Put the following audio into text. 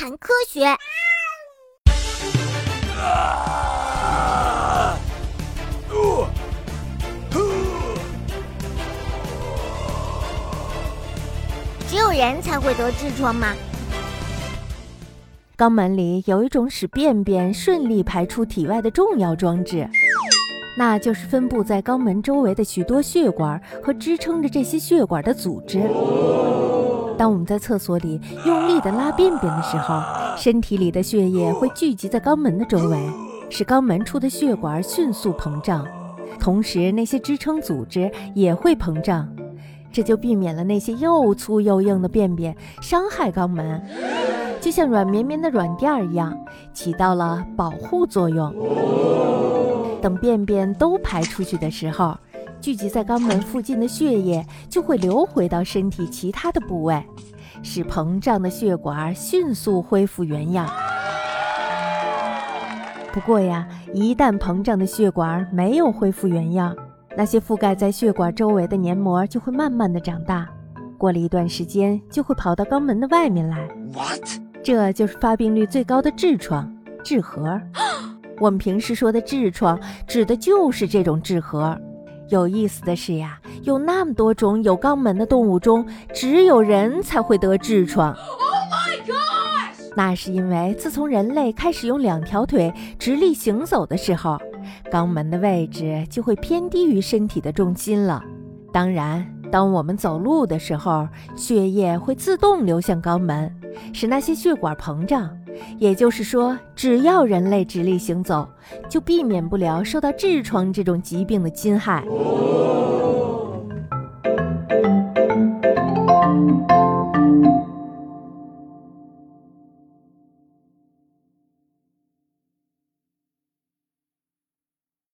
谈科学。只有人才会得痔疮吗？肛门里有一种使便便顺利排出体外的重要装置，那就是分布在肛门周围的许多血管和支撑着这些血管的组织。当我们在厕所里用力地拉便便的时候，身体里的血液会聚集在肛门的周围，使肛门处的血管迅速膨胀，同时那些支撑组织也会膨胀，这就避免了那些又粗又硬的便便伤害肛门。就像软绵绵的软垫儿一样，起到了保护作用。等便便都排出去的时候，聚集在肛门附近的血液就会流回到身体其他的部位，使膨胀的血管迅速恢复原样。不过呀，一旦膨胀的血管没有恢复原样，那些覆盖在血管周围的黏膜就会慢慢的长大，过了一段时间就会跑到肛门的外面来。What？这就是发病率最高的痔疮、痔核。我们平时说的痔疮，指的就是这种痔核。有意思的是呀，有那么多种有肛门的动物中，只有人才会得痔疮。那是因为自从人类开始用两条腿直立行走的时候，肛门的位置就会偏低于身体的重心了。当然，当我们走路的时候，血液会自动流向肛门。使那些血管膨胀，也就是说，只要人类直立行走，就避免不了受到痔疮这种疾病的侵害。